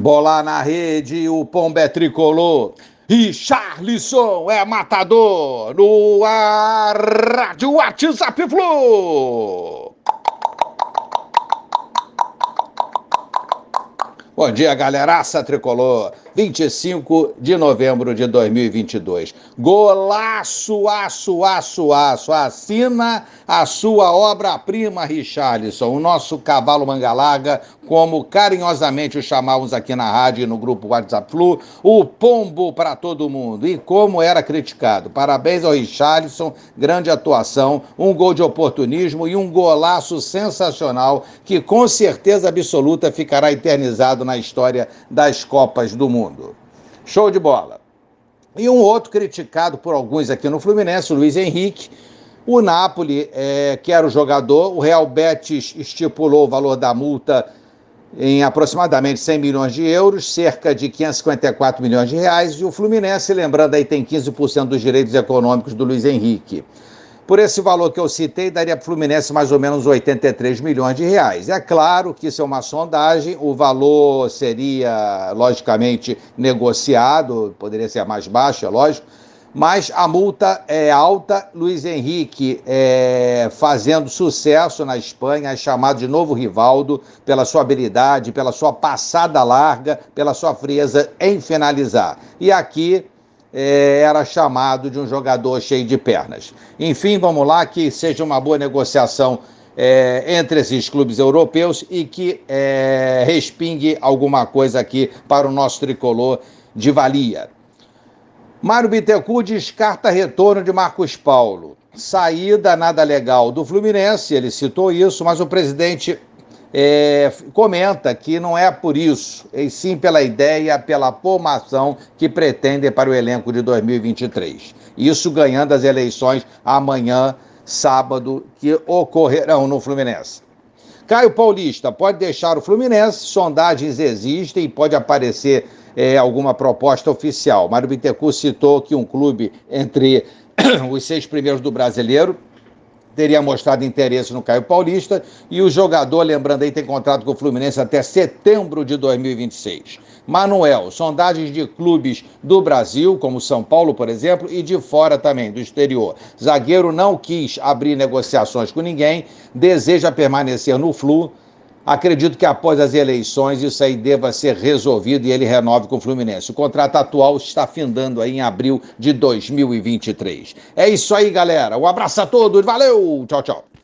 Bola na rede, o Pombo é tricolor. E Charlisson é matador no ar, Rádio WhatsApp Flu. Bom dia, galeraça tricolor. 25 de novembro de 2022. Golaço, aço, aço, aço. Assina a sua obra-prima, Richarlison, o nosso cavalo mangalaga, como carinhosamente o chamávamos aqui na rádio e no grupo WhatsApp Flu, o pombo para todo mundo. E como era criticado. Parabéns ao Richarlison, grande atuação, um gol de oportunismo e um golaço sensacional que com certeza absoluta ficará eternizado na história das Copas do Mundo. Show de bola. E um outro criticado por alguns aqui no Fluminense, Luiz Henrique. O Napoli é, quer o jogador, o Real Betis estipulou o valor da multa em aproximadamente 100 milhões de euros, cerca de 554 milhões de reais, e o Fluminense, lembrando aí, tem 15% dos direitos econômicos do Luiz Henrique. Por esse valor que eu citei, daria para o Fluminense mais ou menos 83 milhões de reais. É claro que isso é uma sondagem, o valor seria, logicamente, negociado, poderia ser mais baixo, é lógico, mas a multa é alta. Luiz Henrique é, fazendo sucesso na Espanha, é chamado de novo Rivaldo pela sua habilidade, pela sua passada larga, pela sua frieza em finalizar. E aqui é, era chamado de um jogador cheio de pernas. Enfim, vamos lá, que seja uma boa negociação é, entre esses clubes europeus e que é, respingue alguma coisa aqui para o nosso tricolor de valia. Mário Bittencourt descarta retorno de Marcos Paulo. Saída nada legal do Fluminense, ele citou isso, mas o presidente é, comenta que não é por isso, e sim pela ideia, pela formação que pretendem para o elenco de 2023. Isso ganhando as eleições amanhã, sábado, que ocorrerão no Fluminense. Caio Paulista pode deixar o Fluminense, sondagens existem e pode aparecer é, alguma proposta oficial. Mário Bittencourt citou que um clube entre os seis primeiros do brasileiro teria mostrado interesse no Caio Paulista e o jogador, lembrando aí, tem contrato com o Fluminense até setembro de 2026. Manuel, sondagens de clubes do Brasil, como São Paulo, por exemplo, e de fora também, do exterior. Zagueiro não quis abrir negociações com ninguém, deseja permanecer no Flu Acredito que após as eleições isso aí deva ser resolvido e ele renove com o Fluminense. O contrato atual está findando aí em abril de 2023. É isso aí, galera. Um abraço a todos. Valeu. Tchau, tchau.